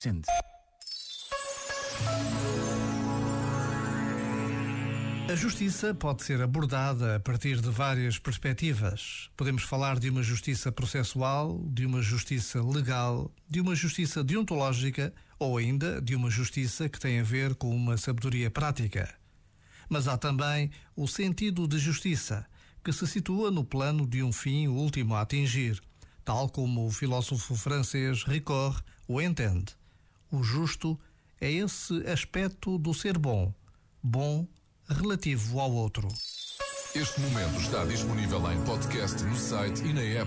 Sente. A justiça pode ser abordada a partir de várias perspectivas. Podemos falar de uma justiça processual, de uma justiça legal, de uma justiça deontológica ou ainda de uma justiça que tem a ver com uma sabedoria prática. Mas há também o sentido de justiça, que se situa no plano de um fim último a atingir, tal como o filósofo francês Ricord o entende. O justo é esse aspecto do ser bom, bom relativo ao outro. Este momento está disponível em podcast no site e na app.